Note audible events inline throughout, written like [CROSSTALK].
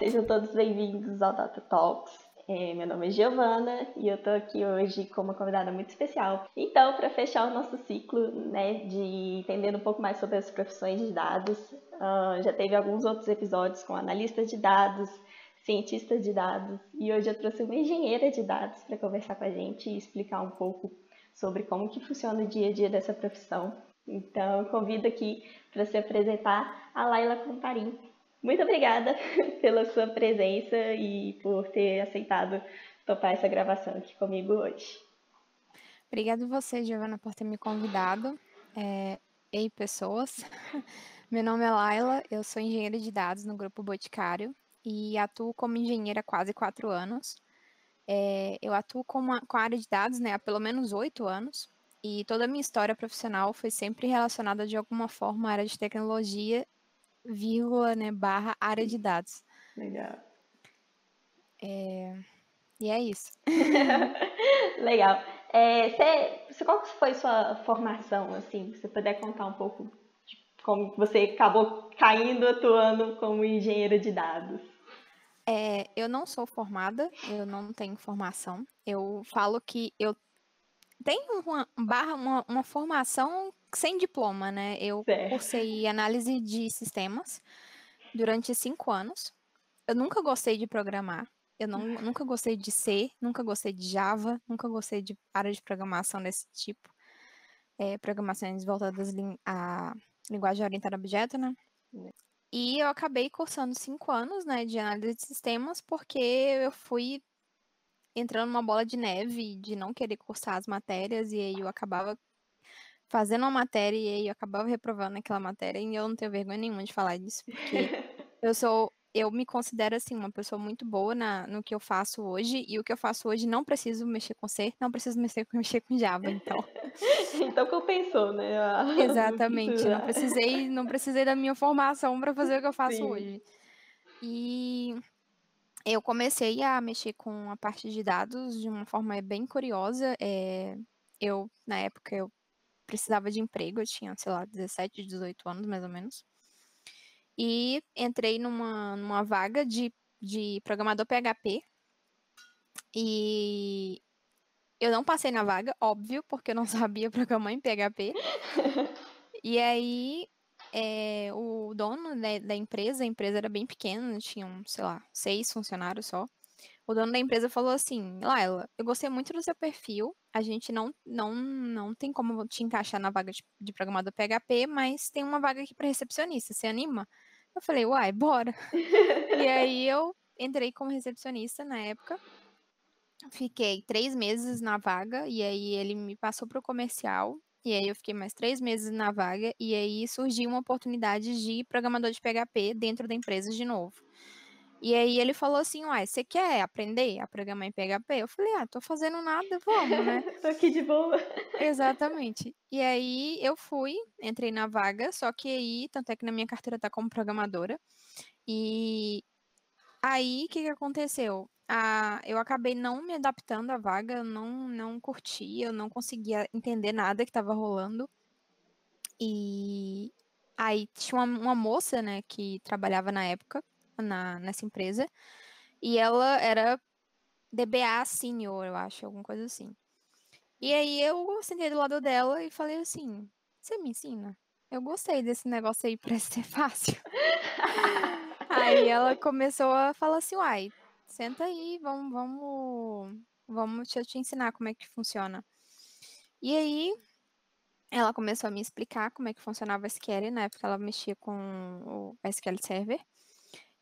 sejam todos bem-vindos ao Data Talks. É, meu nome é Giovana e eu estou aqui hoje com uma convidada muito especial. Então, para fechar o nosso ciclo né, de entender um pouco mais sobre as profissões de dados, uh, já teve alguns outros episódios com analistas de dados, cientistas de dados e hoje eu trouxe uma engenheira de dados para conversar com a gente e explicar um pouco sobre como que funciona o dia a dia dessa profissão. Então, convido aqui para se apresentar a Laila Contarim. Muito obrigada [LAUGHS] pela sua presença e por ter aceitado topar essa gravação aqui comigo hoje. Obrigada você, Giovana, por ter me convidado. É... Ei, pessoas. [LAUGHS] Meu nome é Laila, eu sou engenheira de dados no Grupo Boticário e atuo como engenheira há quase quatro anos. É... eu atuo com a, com a área de dados né, há pelo menos oito anos e toda a minha história profissional foi sempre relacionada de alguma forma à área de tecnologia vírgula, né, barra área de dados. Legal. É... E é isso. [LAUGHS] Legal. É, você, qual foi sua formação, assim? Se você puder contar um pouco de como você acabou caindo atuando como engenheira de dados. É, eu não sou formada, eu não tenho formação. Eu falo que eu tenho uma barra, uma, uma formação sem diploma, né? Eu certo. cursei análise de sistemas durante cinco anos. Eu nunca gostei de programar. Eu não, nunca gostei de C, nunca gostei de Java, nunca gostei de área de programação desse tipo. É, programações voltadas à linguagem orientada a objeto, né? E eu acabei cursando cinco anos, né, de análise de sistemas, porque eu fui entrando numa bola de neve de não querer cursar as matérias, e aí eu acabava fazendo uma matéria e aí eu acabava reprovando aquela matéria e eu não tenho vergonha nenhuma de falar disso, porque [LAUGHS] eu sou eu me considero assim uma pessoa muito boa na, no que eu faço hoje e o que eu faço hoje não preciso mexer com C, não preciso mexer, [LAUGHS] mexer com Java, então. [LAUGHS] então compensou, né? Exatamente, não precisei, não precisei da minha formação para fazer o que eu faço Sim. hoje. E eu comecei a mexer com a parte de dados de uma forma bem curiosa. É, eu na época eu precisava de emprego, eu tinha, sei lá, 17, 18 anos mais ou menos. E entrei numa, numa vaga de, de programador PHP. E eu não passei na vaga, óbvio, porque eu não [LAUGHS] sabia programar em PHP. e aí, é, o dono da, da, empresa, a empresa era bem pequena, tinham, sei lá, seis funcionários só o dono da empresa falou assim: Laila, eu gostei muito do seu perfil. A gente não, não, não tem como te encaixar na vaga de, de programador PHP, mas tem uma vaga aqui para recepcionista. Você anima? Eu falei, uai, bora. e aí eu entrei como recepcionista na época. Fiquei três meses na vaga, e aí ele me passou para o comercial. E aí eu fiquei mais três meses na vaga, e aí surgiu uma oportunidade de programador de PHP dentro da empresa de novo. E aí ele falou assim, uai, você quer aprender a programar em PHP? Eu falei, ah, tô fazendo nada, vamos, né? [LAUGHS] tô aqui de boa. Exatamente. E aí eu fui, entrei na vaga, só que aí, tanto é que na minha carteira tá como programadora. E aí, o que, que aconteceu? Ah, eu acabei não me adaptando à vaga, eu não, não curti, eu não conseguia entender nada que estava rolando. E aí tinha uma, uma moça, né, que trabalhava na época, na, nessa empresa. E ela era DBA senior, eu acho, alguma coisa assim. E aí eu sentei do lado dela e falei assim: Você me ensina? Eu gostei desse negócio aí, parece ser [LAUGHS] fácil. aí ela começou a falar assim: Uai, senta aí, vamos, vamos, vamos te, ensinar como é que funciona. E aí ela começou a me explicar como é que funcionava o SQL, na época ela mexia com o SQL Server.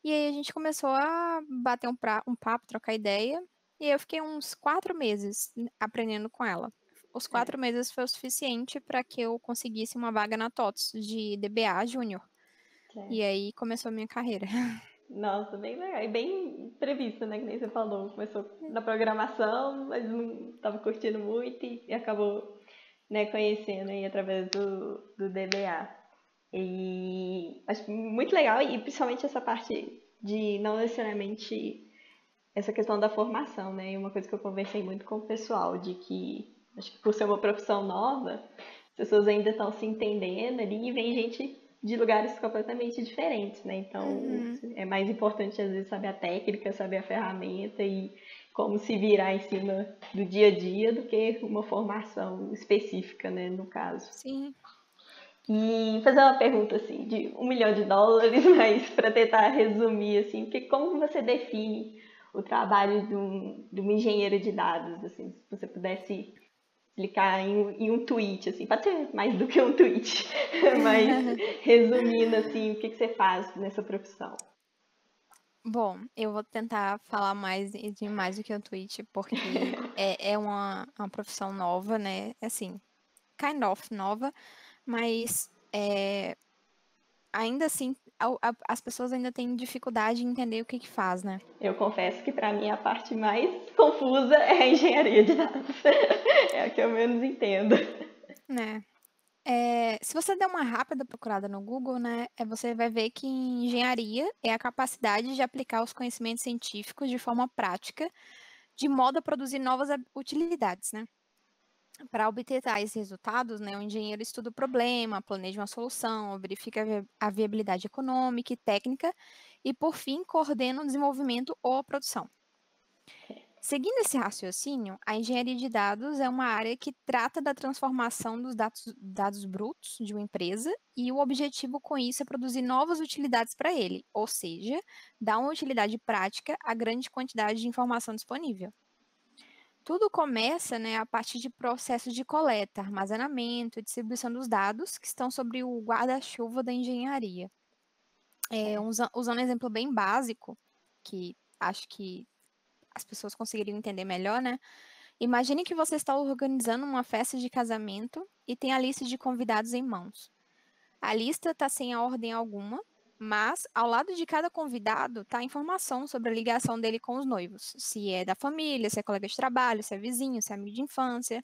E aí a gente começou a bater um, pra, um papo, trocar ideia. E eu fiquei uns quatro meses aprendendo com ela. Os é. quatro é. meses foi o suficiente para que eu conseguisse uma vaga na TOTS de DBA Júnior. É. E aí começou a minha carreira. [LAUGHS] Nossa, bem legal. E bem prevista, né? Que nem você falou. Começou na programação, mas não estava curtindo muito e acabou né, conhecendo aí através do, do DBA. E acho muito legal, e principalmente essa parte de não necessariamente essa questão da formação, né? E uma coisa que eu conversei muito com o pessoal, de que acho que por ser uma profissão nova, as pessoas ainda estão se entendendo ali e vem gente de lugares completamente diferentes, né? Então, uhum. é mais importante às vezes saber a técnica, saber a ferramenta e como se virar em cima do dia a dia do que uma formação específica, né, no caso. Sim. E fazer uma pergunta assim, de um milhão de dólares, [LAUGHS] mas para tentar resumir assim, porque como você define o trabalho de um, de um engenheiro de dados, assim, se você pudesse explicar em, em, um tweet, assim, pode ser mais do que um tweet, [LAUGHS] mas [LAUGHS] resumindo assim, o que, que você faz nessa profissão? Bom, eu vou tentar falar mais de mais do que um tweet, porque é, é uma, uma profissão nova, né? Assim, kind of nova, mas é, ainda assim a, a, as pessoas ainda têm dificuldade em entender o que que faz, né? Eu confesso que para mim a parte mais confusa é a engenharia de dados. [LAUGHS] é a que eu menos entendo. Né? É, se você der uma rápida procurada no Google, né, é, você vai ver que engenharia é a capacidade de aplicar os conhecimentos científicos de forma prática, de modo a produzir novas utilidades, né? Para obter tais resultados, né, o engenheiro estuda o problema, planeja uma solução, verifica a viabilidade econômica e técnica e, por fim, coordena o desenvolvimento ou a produção. Seguindo esse raciocínio, a engenharia de dados é uma área que trata da transformação dos dados, dados brutos de uma empresa e o objetivo com isso é produzir novas utilidades para ele, ou seja, dar uma utilidade prática à grande quantidade de informação disponível. Tudo começa né, a partir de processos de coleta, armazenamento e distribuição dos dados que estão sobre o guarda-chuva da engenharia. É, usando um exemplo bem básico, que acho que as pessoas conseguiriam entender melhor, né? Imagine que você está organizando uma festa de casamento e tem a lista de convidados em mãos. A lista está sem ordem alguma, mas ao lado de cada convidado está a informação sobre a ligação dele com os noivos. Se é da família, se é colega de trabalho, se é vizinho, se é amigo de infância.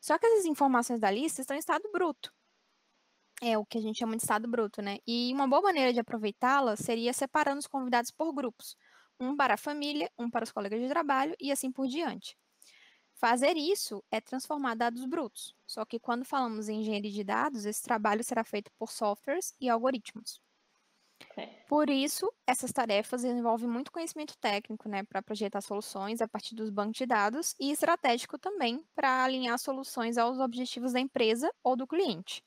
Só que essas informações da lista estão em estado bruto. É o que a gente chama de estado bruto, né? E uma boa maneira de aproveitá-la seria separando os convidados por grupos um para a família, um para os colegas de trabalho e assim por diante. Fazer isso é transformar dados brutos, só que quando falamos em engenharia de dados, esse trabalho será feito por softwares e algoritmos. É. Por isso, essas tarefas envolvem muito conhecimento técnico, né, para projetar soluções a partir dos bancos de dados e estratégico também para alinhar soluções aos objetivos da empresa ou do cliente.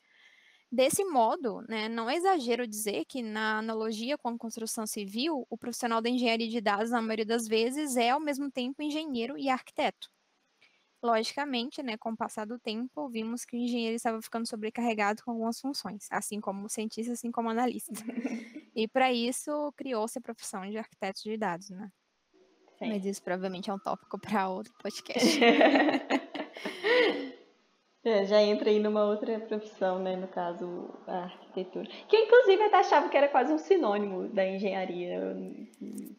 Desse modo, né, não é exagero dizer que, na analogia com a construção civil, o profissional da engenharia de dados, na maioria das vezes, é ao mesmo tempo engenheiro e arquiteto. Logicamente, né, com o passar do tempo, vimos que o engenheiro estava ficando sobrecarregado com algumas funções, assim como o cientista, assim como o analista. [LAUGHS] e para isso, criou-se a profissão de arquiteto de dados, né? Sim. Mas isso provavelmente é um tópico para outro podcast. [LAUGHS] É, já entra aí numa outra profissão, né? No caso, a arquitetura. Que inclusive até achava que era quase um sinônimo da engenharia.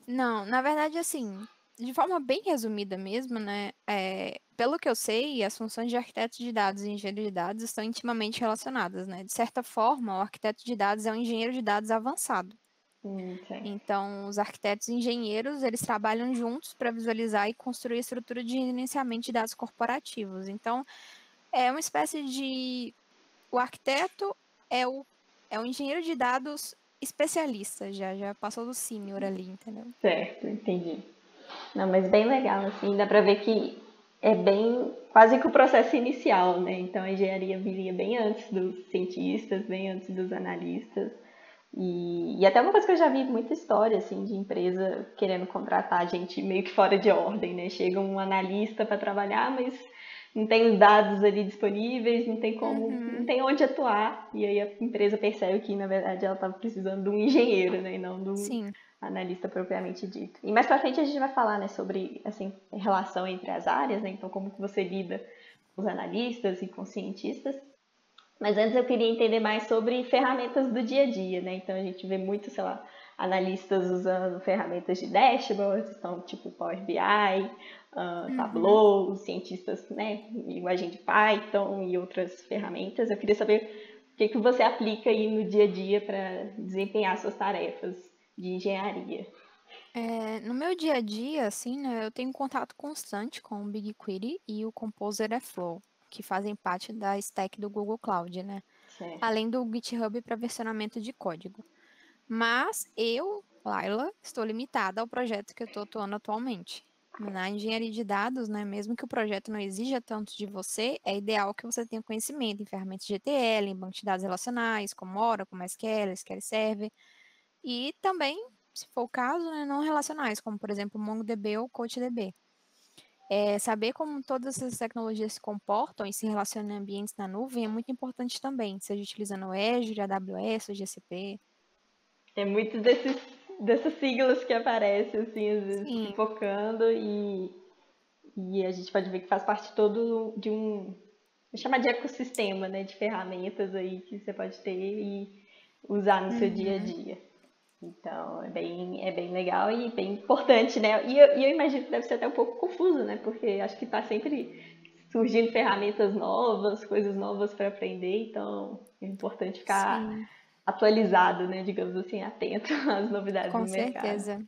Não, na verdade, assim, de forma bem resumida mesmo, né? É, pelo que eu sei, as funções de arquiteto de dados e engenheiro de dados estão intimamente relacionadas, né? De certa forma, o arquiteto de dados é um engenheiro de dados avançado. Hum, então, os arquitetos e engenheiros, eles trabalham juntos para visualizar e construir a estrutura de gerenciamento de dados corporativos. Então, é uma espécie de. O arquiteto é o, é o engenheiro de dados especialista, já, já passou do senior ali, entendeu? Certo, entendi. Não, mas bem legal, assim, dá pra ver que é bem quase que o processo inicial, né? Então a engenharia viria bem antes dos cientistas, bem antes dos analistas. E, e até uma coisa que eu já vi muita história assim de empresa querendo contratar gente meio que fora de ordem, né? Chega um analista para trabalhar, mas não tem os dados ali disponíveis, não tem como, uhum. não tem onde atuar. E aí a empresa percebe que, na verdade, ela estava precisando de um engenheiro, né? E não de um Sim. Analista propriamente dito. E mais pra frente a gente vai falar, né, sobre assim, relação entre as áreas, né? Então, como que você lida com os analistas e com os cientistas. Mas antes eu queria entender mais sobre ferramentas do dia a dia, né? Então a gente vê muito, sei lá, analistas usando ferramentas de dashboards, então tipo Power BI, uh, uhum. Tableau, cientistas, né, linguagem de Python e outras ferramentas. Eu queria saber o que, que você aplica aí no dia a dia para desempenhar suas tarefas de engenharia. É, no meu dia a dia, assim, né, eu tenho contato constante com o BigQuery e o Composer Airflow, que fazem parte da stack do Google Cloud, né? Certo. Além do GitHub para versionamento de código. Mas eu, Laila, estou limitada ao projeto que eu estou atuando atualmente. Na engenharia de dados, né, mesmo que o projeto não exija tanto de você, é ideal que você tenha conhecimento em ferramentas de ETL, em bancos de dados relacionais, como Oracle, como SQL, SQL Server, e também, se for o caso, né, não relacionais, como por exemplo MongoDB ou CoachDB. É, saber como todas essas tecnologias se comportam e se relacionam em ambientes na nuvem é muito importante também, seja utilizando o Azure, AWS, o GCP. É muito desses dessas siglas que aparecem, assim, às vezes Sim. focando e, e a gente pode ver que faz parte todo de um, vou chamar de ecossistema, né, de ferramentas aí que você pode ter e usar no uhum. seu dia a uhum. dia. Então, é bem, é bem legal e bem importante, né? E eu, e eu imagino que deve ser até um pouco confuso, né? Porque acho que está sempre surgindo ferramentas novas, coisas novas para aprender, então é importante ficar Sim atualizado, né, digamos assim, atento [LAUGHS] às novidades Com do mercado. Com certeza.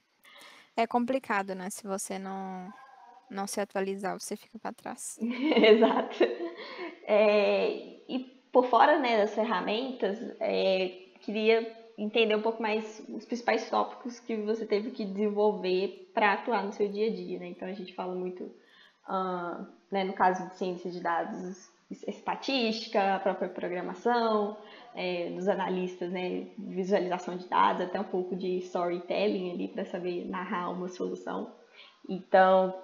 É complicado, né, se você não não se atualizar, você fica para trás. [LAUGHS] Exato. É, e por fora, né, das ferramentas, é, queria entender um pouco mais os principais tópicos que você teve que desenvolver para atuar no seu dia a dia, né? Então a gente fala muito, uh, né, no caso de ciência de dados, estatística, a própria programação, é, dos analistas, né, visualização de dados, até um pouco de storytelling ali para saber narrar uma solução. Então,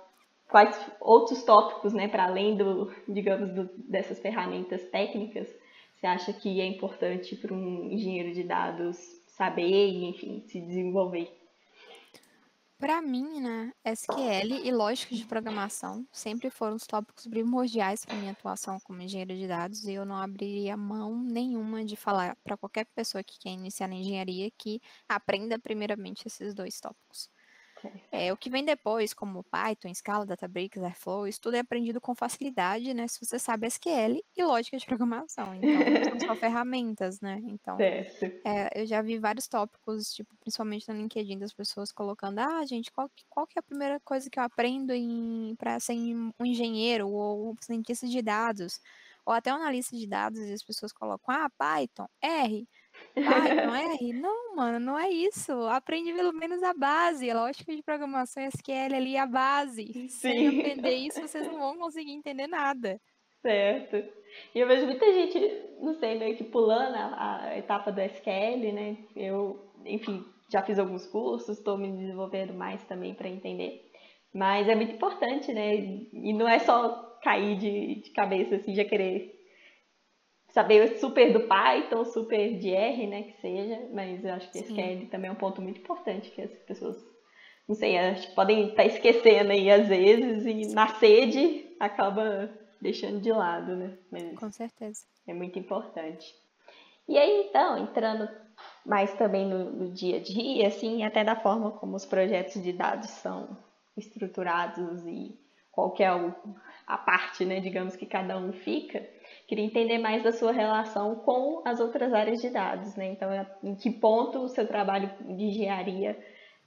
quais outros tópicos, né, para além do, digamos, do, dessas ferramentas técnicas, você acha que é importante para um engenheiro de dados saber e, enfim, se desenvolver? Para mim, né, SQL e lógica de programação sempre foram os tópicos primordiais para minha atuação como engenheiro de dados e eu não abriria mão nenhuma de falar para qualquer pessoa que quer iniciar na engenharia que aprenda primeiramente esses dois tópicos. É, o que vem depois, como Python, Scala, Databricks, Airflow, isso tudo é aprendido com facilidade, né? Se você sabe SQL e lógica de programação. Então, são só ferramentas, né? Então, é, eu já vi vários tópicos, tipo, principalmente no LinkedIn, das pessoas colocando, ah, gente, qual, qual que é a primeira coisa que eu aprendo para ser um engenheiro ou cientista de dados? Ou até um analista de dados, e as pessoas colocam, ah, Python, R. Python, [LAUGHS] R? Não, mano, não é isso. Aprende pelo menos a base. A lógica de programação SQL ali é a base. Sim. Sem aprender isso, [LAUGHS] vocês não vão conseguir entender nada. Certo. E eu vejo muita gente, não sei, meio que pulando a, a etapa do SQL, né? Eu, enfim, já fiz alguns cursos, estou me desenvolvendo mais também para entender. Mas é muito importante, né? E não é só cair de, de cabeça, assim, já querer saber super do Python, super de R, né, que seja, mas eu acho que Sim. SQL também é um ponto muito importante que as pessoas, não sei, acho que podem estar esquecendo aí às vezes e na sede acaba deixando de lado, né? Mas Com certeza. É muito importante. E aí, então, entrando mais também no, no dia a dia, assim, até da forma como os projetos de dados são estruturados e qual que é o, a parte, né, digamos, que cada um fica, queria entender mais da sua relação com as outras áreas de dados, né? Então, é, em que ponto o seu trabalho de engenharia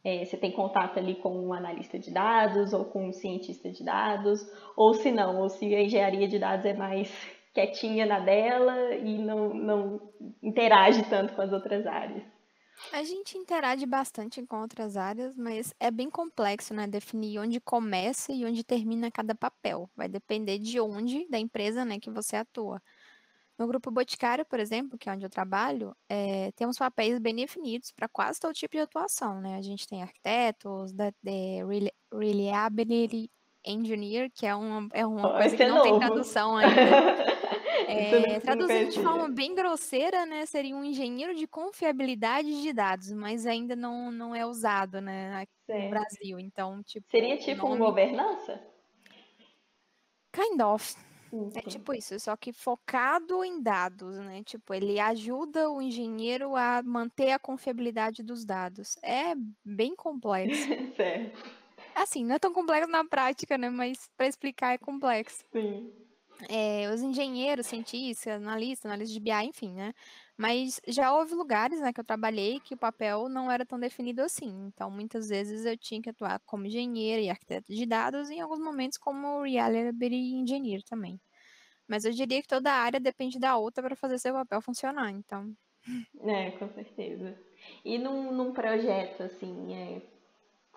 é, você tem contato ali com um analista de dados ou com um cientista de dados, ou se não, ou se a engenharia de dados é mais quietinha na dela e não, não interage tanto com as outras áreas. A gente interage bastante com outras áreas, mas é bem complexo, né? Definir onde começa e onde termina cada papel. Vai depender de onde, da empresa, né, que você atua. No grupo Boticário, por exemplo, que é onde eu trabalho, é, temos papéis bem definidos para quase todo tipo de atuação, né? A gente tem arquitetos, da, de reliability engineer, que é uma, é uma coisa que é não novo. tem tradução ainda. [LAUGHS] É, traduzindo de forma bem grosseira, né, seria um engenheiro de confiabilidade de dados, mas ainda não, não é usado, né, aqui certo. no Brasil. Então, tipo. Seria tipo nome... um governança? Kind of. É tipo isso, só que focado em dados, né? Tipo, ele ajuda o engenheiro a manter a confiabilidade dos dados. É bem complexo. [LAUGHS] certo. Assim, não é tão complexo na prática, né? Mas para explicar é complexo. Sim é, os engenheiros, cientistas, analistas, analistas de BI, enfim, né? Mas já houve lugares né, que eu trabalhei que o papel não era tão definido assim. Então, muitas vezes eu tinha que atuar como engenheiro e arquiteto de dados, e em alguns momentos como Reliability Engineer também. Mas eu diria que toda área depende da outra para fazer seu papel funcionar, então. É, com certeza. E num, num projeto, assim, é,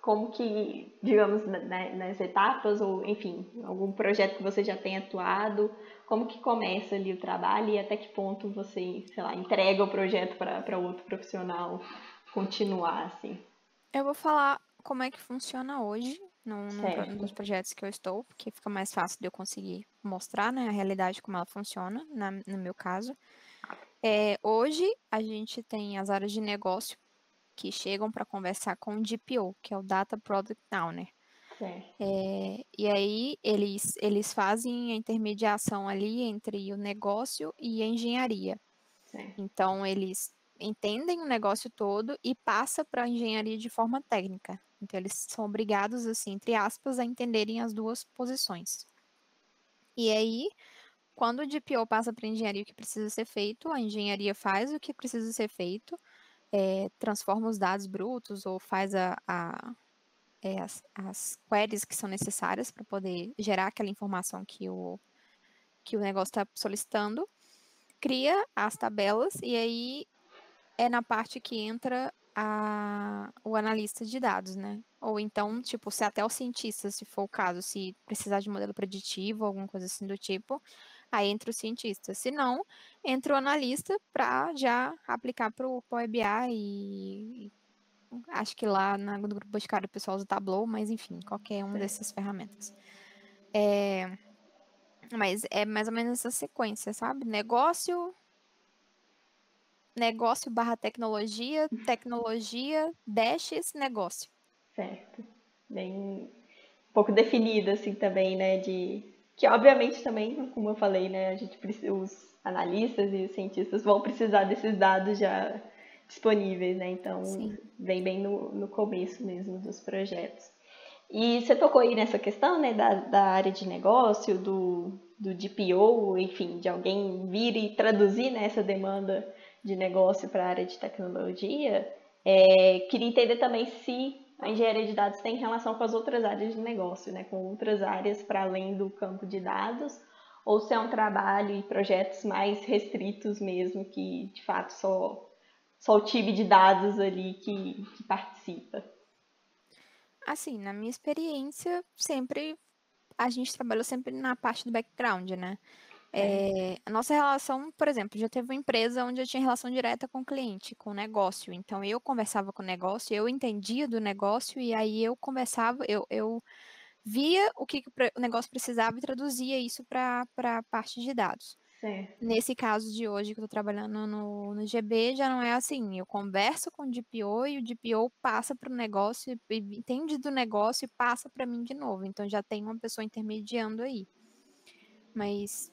como que, digamos, né, nas etapas, ou enfim, algum projeto que você já tem atuado, como que começa ali o trabalho e até que ponto você, sei lá, entrega o projeto para outro profissional continuar, assim? Eu vou falar como é que funciona hoje, num, num dos projetos que eu estou, porque fica mais fácil de eu conseguir mostrar né, a realidade como ela funciona, na, no meu caso. É, hoje a gente tem as áreas de negócio que chegam para conversar com o DPO, que é o Data Product Owner. É, e aí eles, eles fazem a intermediação ali entre o negócio e a engenharia. Então eles entendem o negócio todo e passa para a engenharia de forma técnica. Então eles são obrigados, assim, entre aspas, a entenderem as duas posições. E aí, quando o DPO passa para a engenharia o que precisa ser feito, a engenharia faz o que precisa ser feito, é, transforma os dados brutos ou faz a, a é, as, as queries que são necessárias para poder gerar aquela informação que o, que o negócio está solicitando, cria as tabelas e aí é na parte que entra a, o analista de dados, né? Ou então, tipo, se até o cientista, se for o caso, se precisar de modelo preditivo, alguma coisa assim do tipo, aí entra o cientista. Se não, entra o analista para já aplicar para o Power BI e, acho que lá no grupo Boticário o pessoal usa Tableau, mas enfim, qualquer uma dessas ferramentas. É, mas é mais ou menos essa sequência, sabe? Negócio, negócio barra tecnologia, tecnologia, dashes, negócio. Certo. Bem um pouco definido assim também, né, de que obviamente também, como eu falei, né, a gente os analistas e os cientistas vão precisar desses dados já disponíveis, né? Então, Sim. vem bem no, no começo mesmo dos projetos. E você tocou aí nessa questão, né, da, da área de negócio, do, do DPO, enfim, de alguém vir e traduzir né, essa demanda de negócio para a área de tecnologia. É, queria entender também se a engenharia de dados tem relação com as outras áreas de negócio, né, com outras áreas para além do campo de dados, ou se é um trabalho e projetos mais restritos mesmo, que de fato só só o time de dados ali que, que participa? Assim, na minha experiência, sempre a gente trabalhou sempre na parte do background, né? É. É, a nossa relação, por exemplo, já teve uma empresa onde eu tinha relação direta com o cliente, com o negócio. Então, eu conversava com o negócio, eu entendia do negócio, e aí eu conversava, eu, eu via o que, que o negócio precisava e traduzia isso para a parte de dados. Nesse caso de hoje que eu tô trabalhando no, no GB, já não é assim. Eu converso com o DPO e o DPO passa para o negócio, entende do negócio e passa para mim de novo. Então já tem uma pessoa intermediando aí. Mas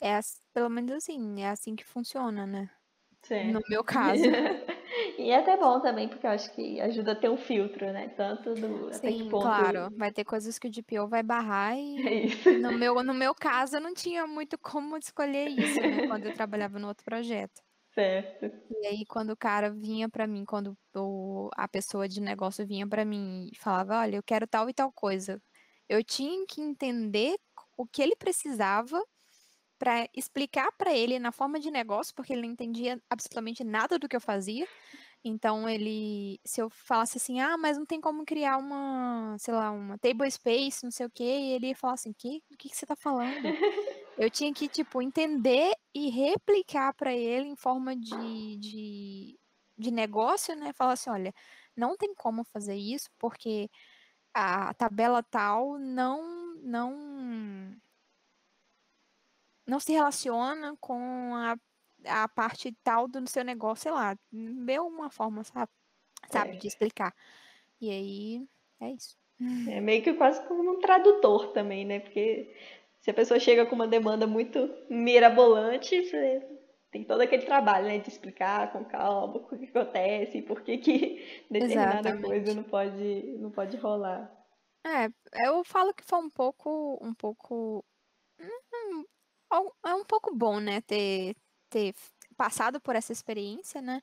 é pelo menos assim, é assim que funciona, né? Sim. No meu caso. [LAUGHS] e é até bom também, porque eu acho que ajuda a ter um filtro, né? Tanto do. Sim, ponto... claro. Vai ter coisas que o DPO vai barrar [LAUGHS] e. É isso. No meu, no meu caso, eu não tinha muito como escolher isso, né? quando eu trabalhava no outro projeto. Certo. E aí, quando o cara vinha para mim, quando o, a pessoa de negócio vinha para mim e falava: Olha, eu quero tal e tal coisa. Eu tinha que entender o que ele precisava para explicar para ele na forma de negócio, porque ele não entendia absolutamente nada do que eu fazia. Então ele, se eu falasse assim, ah, mas não tem como criar uma, sei lá, uma table space, não sei o quê, e ele ia falar assim, que, do que, que você está falando? [LAUGHS] eu tinha que tipo entender e replicar para ele em forma de, de, de negócio, né? Falar assim, olha, não tem como fazer isso porque a tabela tal não não não se relaciona com a, a parte tal do seu negócio, sei lá, deu uma forma, sabe, sabe, é. de explicar. E aí, é isso. É meio que quase como um tradutor também, né? Porque se a pessoa chega com uma demanda muito mirabolante, você tem todo aquele trabalho, né, de explicar com calma o que acontece, por que que [LAUGHS] determinada Exatamente. coisa não pode, não pode rolar. É, eu falo que foi um pouco, um pouco, é um pouco bom, né, ter, ter passado por essa experiência, né?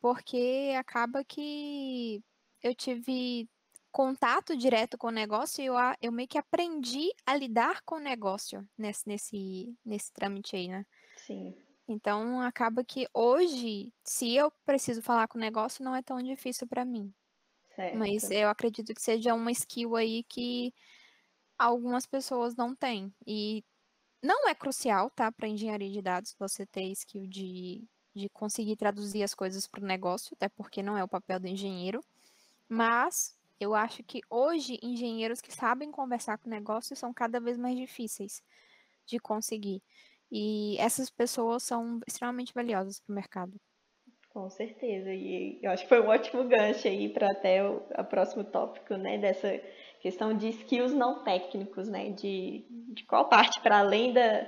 Porque acaba que eu tive contato direto com o negócio e eu, eu meio que aprendi a lidar com o negócio nesse, nesse, nesse trâmite aí, né? Sim. Então acaba que hoje, se eu preciso falar com o negócio, não é tão difícil para mim. Certo. Mas eu acredito que seja uma skill aí que algumas pessoas não têm. E não é crucial, tá, para engenharia de dados você ter skill de, de conseguir traduzir as coisas para o negócio, até porque não é o papel do engenheiro. Mas eu acho que hoje engenheiros que sabem conversar com o negócio são cada vez mais difíceis de conseguir. E essas pessoas são extremamente valiosas para o mercado. Com certeza. E eu acho que foi um ótimo gancho aí para até o, próximo tópico, né? Dessa questão de skills não técnicos, né? De, de qual parte para além da,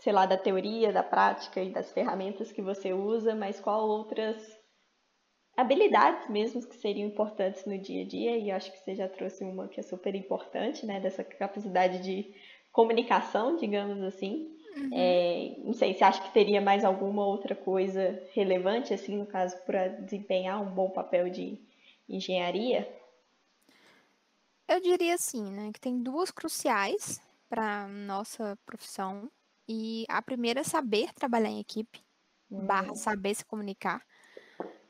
sei lá, da teoria, da prática e das ferramentas que você usa, mas qual outras habilidades mesmo que seriam importantes no dia a dia. E eu acho que você já trouxe uma que é super importante, né? Dessa capacidade de comunicação, digamos assim. Uhum. É, não sei, você acha que teria mais alguma outra coisa relevante, assim, no caso, para desempenhar um bom papel de engenharia? Eu diria assim, né, que tem duas cruciais para nossa profissão. E a primeira é saber trabalhar em equipe, uhum. barra saber se comunicar,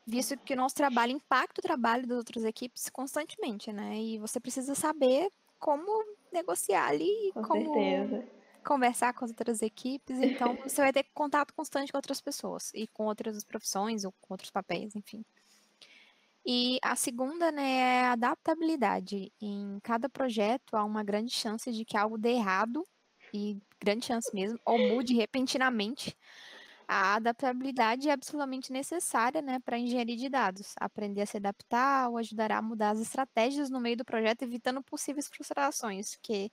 visto que o nosso trabalho impacta o trabalho das outras equipes constantemente, né? E você precisa saber como negociar ali, Com como certeza conversar com as outras equipes, então [LAUGHS] você vai ter contato constante com outras pessoas e com outras profissões ou com outros papéis, enfim. E a segunda, né, é a adaptabilidade. Em cada projeto há uma grande chance de que algo dê errado, e grande chance mesmo, ou mude repentinamente. A adaptabilidade é absolutamente necessária né, para a engenharia de dados. Aprender a se adaptar ou ajudará a mudar as estratégias no meio do projeto, evitando possíveis frustrações, que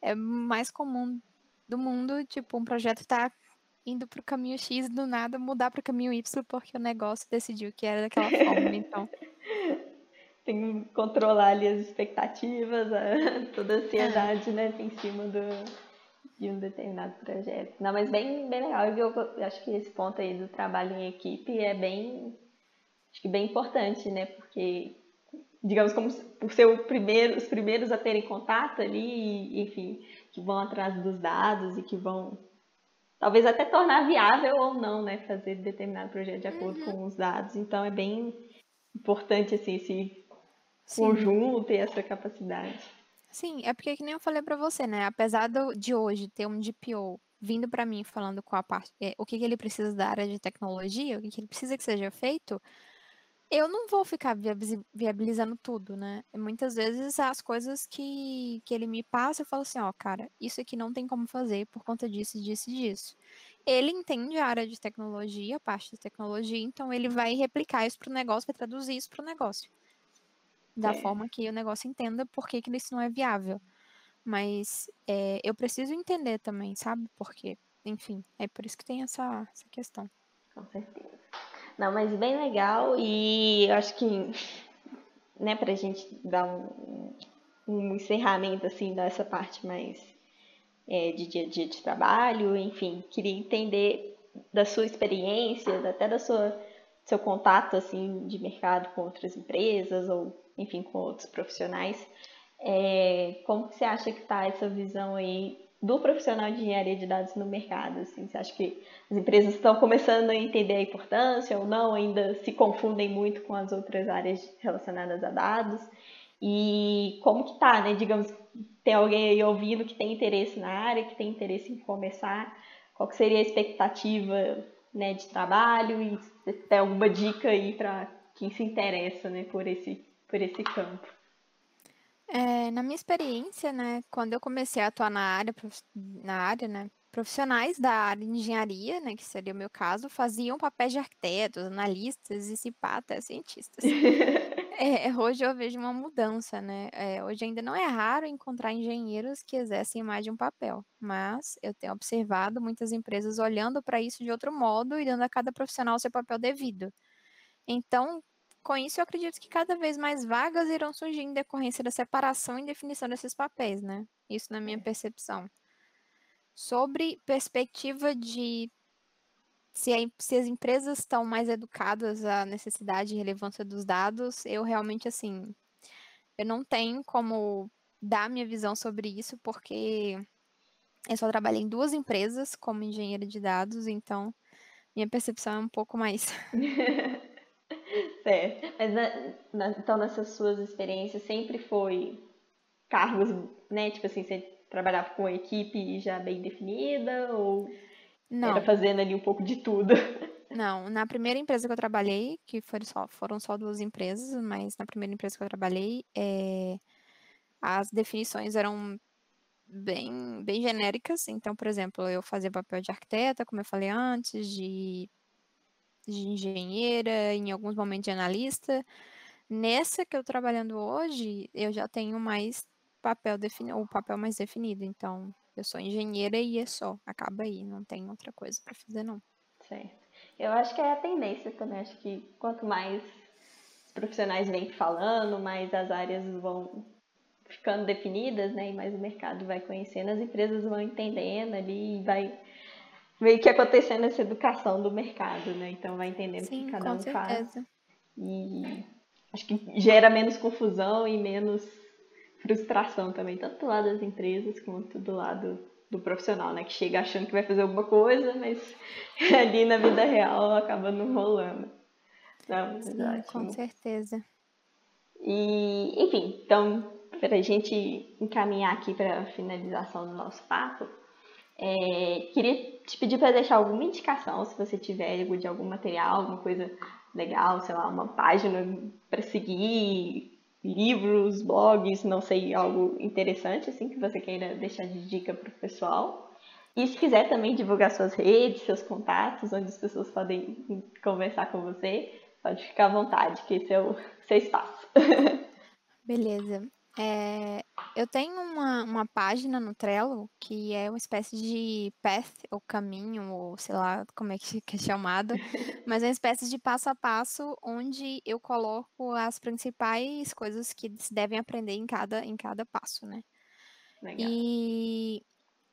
é mais comum do mundo, tipo, um projeto tá indo pro caminho X do nada mudar pro caminho Y porque o negócio decidiu que era daquela forma, [LAUGHS] então. Tem que controlar ali as expectativas, [LAUGHS] toda a ansiedade, é. né, em cima do, de um determinado projeto. Não, mas bem, bem legal. Eu, eu acho que esse ponto aí do trabalho em equipe é bem, acho que bem importante, né, porque digamos como por ser o primeiro, os primeiros a terem contato ali, enfim, que vão atrás dos dados e que vão talvez até tornar viável ou não, né, fazer determinado projeto de acordo uhum. com os dados. Então é bem importante assim esse Sim. conjunto e essa capacidade. Sim, é porque que nem eu falei para você, né? Apesar de hoje ter um DPO vindo para mim falando com a parte, é, o que, que ele precisa da área de tecnologia, o que, que ele precisa que seja feito, eu não vou ficar viabilizando tudo, né? Muitas vezes as coisas que, que ele me passa, eu falo assim, ó, cara, isso aqui não tem como fazer por conta disso, disso e disso. Ele entende a área de tecnologia, a parte de tecnologia, então ele vai replicar isso para o negócio, vai traduzir isso para o negócio. Da é. forma que o negócio entenda por que, que isso não é viável. Mas é, eu preciso entender também, sabe? Porque, enfim, é por isso que tem essa, essa questão. Com certeza. Não, mas bem legal e eu acho que, né, pra gente dar um, um encerramento, assim, dessa parte mais é, de dia a dia de trabalho, enfim, queria entender da sua experiência, até da sua seu contato, assim, de mercado com outras empresas ou, enfim, com outros profissionais, é, como que você acha que está essa visão aí do profissional de engenharia de dados no mercado? Assim, você acha que as empresas estão começando a entender a importância ou não? Ainda se confundem muito com as outras áreas relacionadas a dados? E como que tá, né? Digamos, tem alguém aí ouvindo que tem interesse na área, que tem interesse em começar, qual que seria a expectativa né, de trabalho e se tem alguma dica aí para quem se interessa né, por, esse, por esse campo? É, na minha experiência, né, quando eu comecei a atuar na área, na área, né, profissionais da área de engenharia, né, que seria o meu caso, faziam papéis de arquitetos, analistas e se até cientistas. [LAUGHS] é, hoje eu vejo uma mudança, né? É, hoje ainda não é raro encontrar engenheiros que exercem mais de um papel, mas eu tenho observado muitas empresas olhando para isso de outro modo e dando a cada profissional seu papel devido. Então, com isso, eu acredito que cada vez mais vagas irão surgir em decorrência da separação e definição desses papéis, né? Isso na minha é. percepção. Sobre perspectiva de se, a, se, as empresas estão mais educadas à necessidade e relevância dos dados, eu realmente, assim, eu não tenho como dar minha visão sobre isso, porque eu só trabalhei em duas empresas como engenheira de dados, então minha percepção é um pouco mais. [LAUGHS] certo. Mas na, na, então nessas suas experiências sempre foi cargos, né? Tipo assim, você trabalhava com uma equipe já bem definida ou Não. era fazendo ali um pouco de tudo? [LAUGHS] Não, na primeira empresa que eu trabalhei, que foram só, foram só duas empresas, mas na primeira empresa que eu trabalhei, é, as definições eram bem, bem genéricas. Então, por exemplo, eu fazia papel de arquiteta, como eu falei antes, de, de engenheira, em alguns momentos de analista. Nessa que eu trabalhando hoje, eu já tenho mais papel definido, o papel mais definido. Então, eu sou engenheira e é só, acaba aí, não tem outra coisa para fazer não. Certo. Eu acho que é a tendência também, acho que quanto mais profissionais vêm falando, mais as áreas vão ficando definidas, né? E mais o mercado vai conhecendo, as empresas vão entendendo ali e vai meio que acontecendo essa educação do mercado, né? Então vai entendendo o que cada um certeza. faz. E acho que gera menos confusão e menos frustração também, tanto do lado das empresas quanto do lado do profissional, né? Que chega achando que vai fazer alguma coisa, mas [LAUGHS] ali na vida real acaba não rolando. Não, Sim, com certeza. E, enfim, então para a gente encaminhar aqui para a finalização do nosso papo, é, queria te pedir para deixar alguma indicação, se você tiver de algum material, alguma coisa legal, sei lá, uma página para seguir, livros, blogs, não sei, algo interessante assim que você queira deixar de dica para o pessoal. E se quiser também divulgar suas redes, seus contatos, onde as pessoas podem conversar com você, pode ficar à vontade, que esse é o seu espaço. [LAUGHS] Beleza. É, eu tenho uma, uma página no Trello que é uma espécie de path, ou caminho, ou sei lá como é que, [LAUGHS] é chamado, [LAUGHS] mas é uma espécie de passo a passo onde eu coloco as principais coisas que se devem aprender em cada, em cada passo, né? Legal. E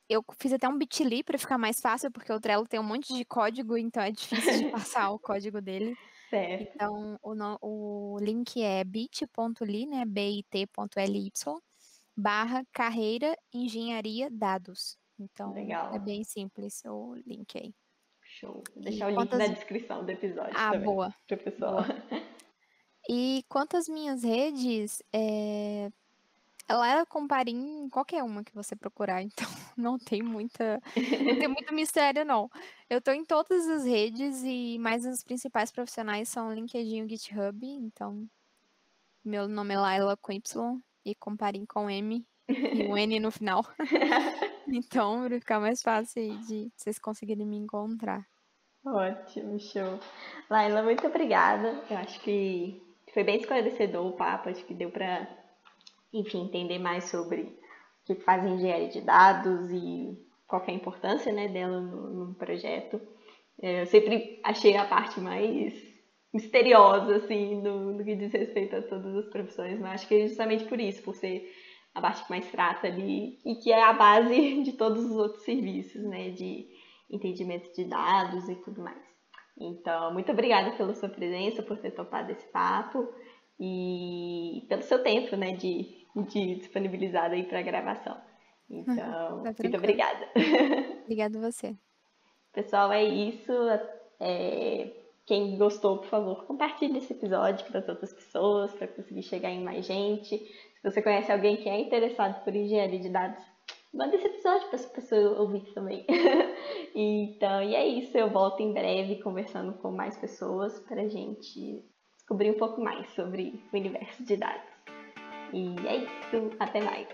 eu fiz até um bit.ly para ficar mais fácil, porque o Trello tem um monte de código, então é difícil de passar o [LAUGHS] código dele. Certo. Então, o, o link é bit.ly, né, bit.ly, barra carreira engenharia dados. Então, Legal. é bem simples o link aí. Show. Vou deixar e o quantas... link na descrição do episódio ah, também, boa. pro pessoal. Boa. E quanto às minhas redes, é... ela era com qualquer uma que você procurar, então [LAUGHS] não tem muita, não tem muito mistério não. Eu tô em todas as redes e mais as principais profissionais são LinkedIn e GitHub, então meu nome é Laila com Y e Comparim com M e um [LAUGHS] N no final. [LAUGHS] então, para ficar mais fácil de vocês conseguirem me encontrar. Ótimo, show. Laila, muito obrigada. Eu acho que foi bem esclarecedor o papo, acho que deu para, enfim, entender mais sobre que faz engenharia de dados e qual é a importância né, dela no, no projeto. É, eu sempre achei a parte mais misteriosa, assim, no, no, que diz respeito a todas as profissões, mas acho que é justamente por isso, por ser a parte que mais trata ali e que é a base [LAUGHS] de todos os outros serviços, né, de entendimento de dados e tudo mais. Então, muito obrigada pela sua presença, por ter topado esse papo e pelo seu tempo, né, de de disponibilizado aí para gravação. Então, tá muito obrigada. [LAUGHS] Obrigada a você. Pessoal, é isso. É... Quem gostou, por favor, compartilhe esse episódio para outras pessoas, para conseguir chegar em mais gente. Se você conhece alguém que é interessado por engenharia de dados, manda esse episódio para essa pessoa ouvir também. [LAUGHS] então, e é isso. Eu volto em breve conversando com mais pessoas para a gente descobrir um pouco mais sobre o universo de dados. E é isso. Até mais.